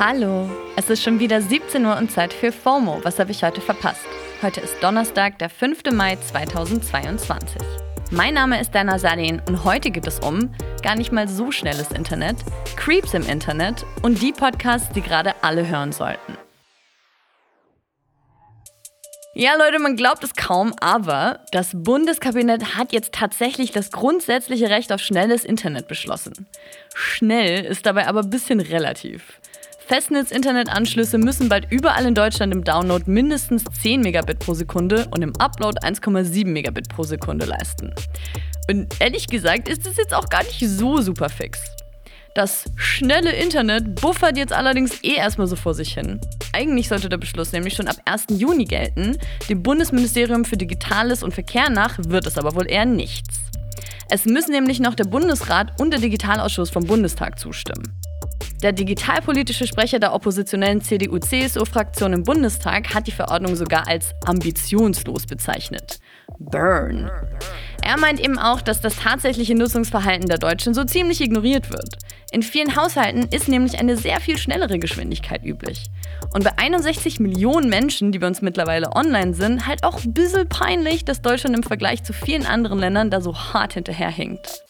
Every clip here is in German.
Hallo, es ist schon wieder 17 Uhr und Zeit für FOMO. Was habe ich heute verpasst? Heute ist Donnerstag, der 5. Mai 2022. Mein Name ist Dana Salin und heute geht es um gar nicht mal so schnelles Internet, Creeps im Internet und die Podcasts, die gerade alle hören sollten. Ja, Leute, man glaubt es kaum, aber das Bundeskabinett hat jetzt tatsächlich das grundsätzliche Recht auf schnelles Internet beschlossen. Schnell ist dabei aber ein bisschen relativ. Festnetz-Internetanschlüsse müssen bald überall in Deutschland im Download mindestens 10 Megabit pro Sekunde und im Upload 1,7 Megabit pro Sekunde leisten. Und ehrlich gesagt ist es jetzt auch gar nicht so super fix. Das schnelle Internet buffert jetzt allerdings eh erstmal so vor sich hin. Eigentlich sollte der Beschluss nämlich schon ab 1. Juni gelten. Dem Bundesministerium für Digitales und Verkehr nach wird es aber wohl eher nichts. Es müssen nämlich noch der Bundesrat und der Digitalausschuss vom Bundestag zustimmen. Der digitalpolitische Sprecher der oppositionellen CDU-CSU-Fraktion im Bundestag hat die Verordnung sogar als ambitionslos bezeichnet. Burn. Er meint eben auch, dass das tatsächliche Nutzungsverhalten der Deutschen so ziemlich ignoriert wird. In vielen Haushalten ist nämlich eine sehr viel schnellere Geschwindigkeit üblich. Und bei 61 Millionen Menschen, die bei uns mittlerweile online sind, halt auch ein bisschen peinlich, dass Deutschland im Vergleich zu vielen anderen Ländern da so hart hinterherhinkt.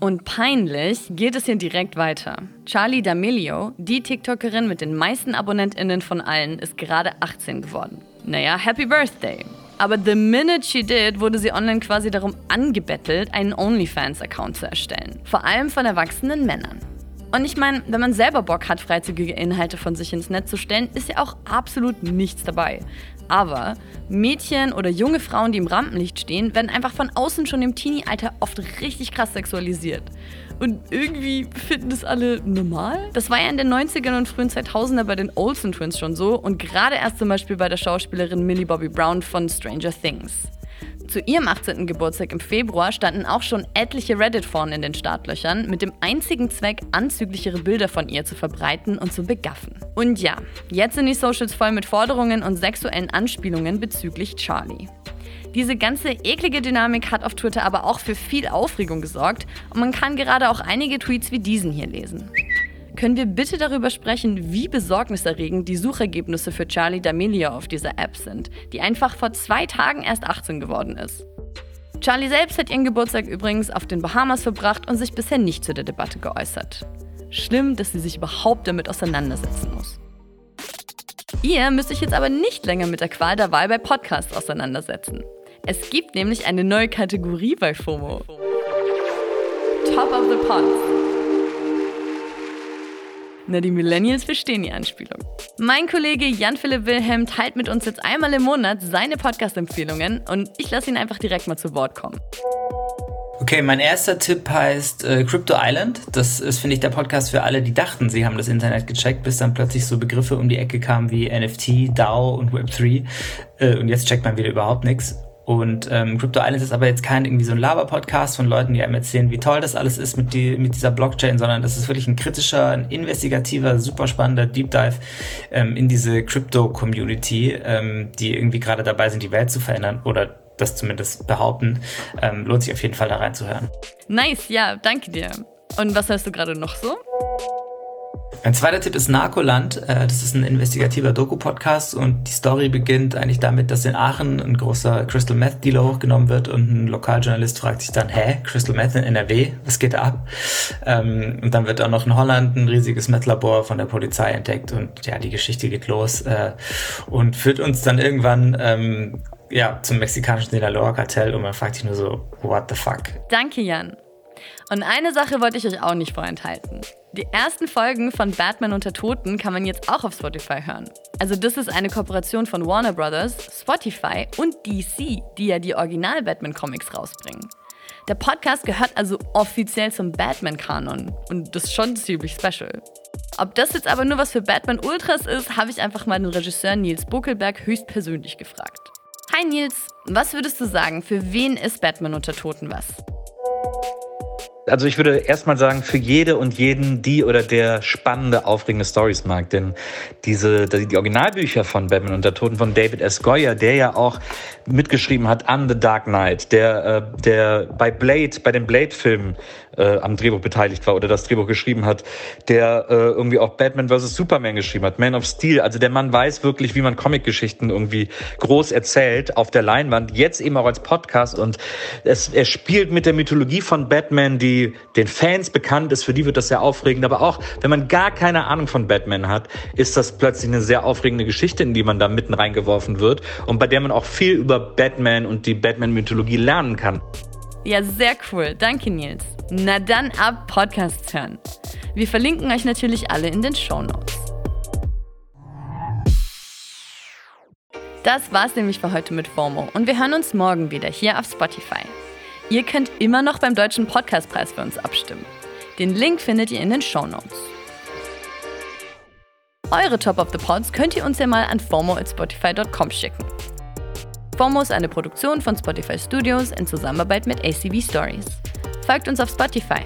Und peinlich geht es hier direkt weiter. Charlie D'Amelio, die TikTokerin mit den meisten AbonnentInnen von allen, ist gerade 18 geworden. Naja, Happy Birthday! Aber the minute she did, wurde sie online quasi darum angebettelt, einen OnlyFans-Account zu erstellen. Vor allem von erwachsenen Männern. Und ich meine, wenn man selber Bock hat, freizügige Inhalte von sich ins Netz zu stellen, ist ja auch absolut nichts dabei. Aber Mädchen oder junge Frauen, die im Rampenlicht stehen, werden einfach von außen schon im Teenie-Alter oft richtig krass sexualisiert. Und irgendwie finden das alle normal. Das war ja in den 90ern und frühen 2000er bei den Olsen Twins schon so und gerade erst zum Beispiel bei der Schauspielerin Millie Bobby Brown von Stranger Things. Zu ihrem 18. Geburtstag im Februar standen auch schon etliche Reddit-Foren in den Startlöchern mit dem einzigen Zweck, anzüglichere Bilder von ihr zu verbreiten und zu begaffen. Und ja, jetzt sind die Socials voll mit Forderungen und sexuellen Anspielungen bezüglich Charlie. Diese ganze eklige Dynamik hat auf Twitter aber auch für viel Aufregung gesorgt und man kann gerade auch einige Tweets wie diesen hier lesen. Können wir bitte darüber sprechen, wie besorgniserregend die Suchergebnisse für Charlie D'Amelio auf dieser App sind, die einfach vor zwei Tagen erst 18 geworden ist? Charlie selbst hat ihren Geburtstag übrigens auf den Bahamas verbracht und sich bisher nicht zu der Debatte geäußert. Schlimm, dass sie sich überhaupt damit auseinandersetzen muss. Ihr müsst euch jetzt aber nicht länger mit der Qual der Wahl bei Podcasts auseinandersetzen. Es gibt nämlich eine neue Kategorie bei FOMO. Top of the Pods. Na, die Millennials verstehen die Anspielung. Mein Kollege Jan-Philipp Wilhelm teilt mit uns jetzt einmal im Monat seine Podcast-Empfehlungen und ich lasse ihn einfach direkt mal zu Wort kommen. Okay, mein erster Tipp heißt äh, Crypto Island. Das ist, finde ich, der Podcast für alle, die dachten, sie haben das Internet gecheckt, bis dann plötzlich so Begriffe um die Ecke kamen wie NFT, DAO und Web3. Äh, und jetzt checkt man wieder überhaupt nichts. Und ähm, Crypto Islands ist aber jetzt kein irgendwie so ein Laber-Podcast von Leuten, die einem erzählen, wie toll das alles ist mit, die, mit dieser Blockchain, sondern das ist wirklich ein kritischer, ein investigativer, super spannender Deep Dive ähm, in diese Crypto-Community, ähm, die irgendwie gerade dabei sind, die Welt zu verändern oder das zumindest behaupten. Ähm, lohnt sich auf jeden Fall da reinzuhören. Nice, ja, danke dir. Und was hörst du gerade noch so? Mein zweiter Tipp ist Narcoland. Äh, das ist ein investigativer Doku-Podcast und die Story beginnt eigentlich damit, dass in Aachen ein großer Crystal Meth Dealer hochgenommen wird und ein Lokaljournalist fragt sich dann, hä, Crystal Meth in NRW? Was geht da ab? Ähm, und dann wird auch noch in Holland ein riesiges Meth-Labor von der Polizei entdeckt und ja, die Geschichte geht los äh, und führt uns dann irgendwann ähm, ja, zum mexikanischen Sinaloa-Kartell und man fragt sich nur so, what the fuck? Danke, Jan. Und eine Sache wollte ich euch auch nicht vorenthalten. Die ersten Folgen von Batman unter Toten kann man jetzt auch auf Spotify hören. Also das ist eine Kooperation von Warner Brothers, Spotify und DC, die ja die Original-Batman-Comics rausbringen. Der Podcast gehört also offiziell zum Batman-Kanon und das ist schon ziemlich special. Ob das jetzt aber nur was für Batman Ultras ist, habe ich einfach mal den Regisseur Nils Buckelberg höchstpersönlich gefragt. Hi Nils, was würdest du sagen, für wen ist Batman unter Toten was? Also ich würde erstmal sagen, für jede und jeden, die oder der spannende, aufregende Stories mag. Denn diese, die Originalbücher von Batman und der Toten von David S. Goyer, der ja auch mitgeschrieben hat an The Dark Knight, der, äh, der bei Blade, bei den Blade-Filmen äh, am Drehbuch beteiligt war oder das Drehbuch geschrieben hat, der äh, irgendwie auch Batman vs. Superman geschrieben hat, Man of Steel. Also der Mann weiß wirklich, wie man Comicgeschichten irgendwie groß erzählt auf der Leinwand, jetzt eben auch als Podcast und es, er spielt mit der Mythologie von Batman, die den Fans bekannt ist, für die wird das sehr aufregend, aber auch wenn man gar keine Ahnung von Batman hat, ist das plötzlich eine sehr aufregende Geschichte, in die man da mitten reingeworfen wird und bei der man auch viel über Batman und die Batman-Mythologie lernen kann. Ja, sehr cool. Danke, Nils. Na dann ab Podcasts hören. Wir verlinken euch natürlich alle in den Show Notes. Das war's nämlich für heute mit FOMO und wir hören uns morgen wieder hier auf Spotify. Ihr könnt immer noch beim Deutschen Podcastpreis für uns abstimmen. Den Link findet ihr in den Show Notes. Eure Top of the Pods könnt ihr uns ja mal an FOMO at Spotify.com schicken. FOMO eine Produktion von Spotify Studios in Zusammenarbeit mit ACB Stories. Folgt uns auf Spotify